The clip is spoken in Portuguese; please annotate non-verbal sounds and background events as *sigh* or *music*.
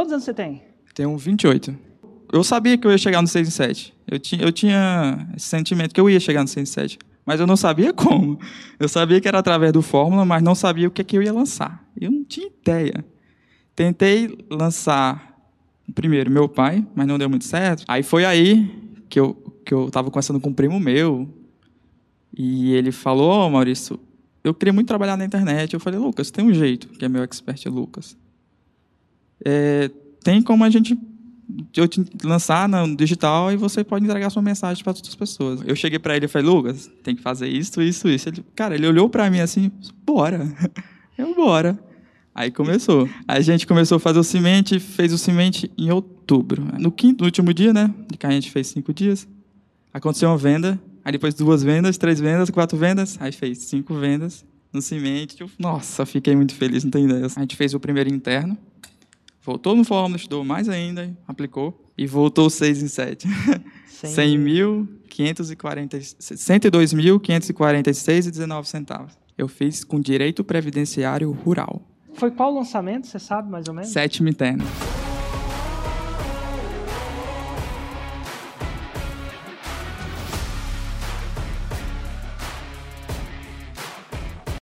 Quantos anos você tem? Tenho 28. Eu sabia que eu ia chegar no 6 em 7. Eu tinha, eu tinha esse sentimento que eu ia chegar no 6 em 7. Mas eu não sabia como. Eu sabia que era através do Fórmula, mas não sabia o que, é que eu ia lançar. Eu não tinha ideia. Tentei lançar primeiro meu pai, mas não deu muito certo. Aí foi aí que eu, que eu estava conversando com um primo meu. E ele falou: oh, Maurício, eu queria muito trabalhar na internet. Eu falei: Lucas, tem um jeito, que é meu expert Lucas. É, tem como a gente eu te lançar no digital e você pode entregar sua mensagem para outras pessoas. Eu cheguei para ele e falei, Lucas, tem que fazer isso, isso, isso. Ele, cara, ele olhou para mim assim, bora. *laughs* Eu, bora. Aí começou. A gente começou a fazer o semente, fez o semente em outubro. No quinto, no último dia, né? De que a gente fez cinco dias, aconteceu uma venda. Aí depois duas vendas, três vendas, quatro vendas. Aí fez cinco vendas no semente. Eu, nossa, fiquei muito feliz, não tem ideia. A gente fez o primeiro interno. Voltou no Fórmula, estudou mais ainda, aplicou e voltou 6 em 7. 102.546,19 centavos. Eu fiz com direito previdenciário rural. Foi qual lançamento, você sabe mais ou menos? Sétimo interno.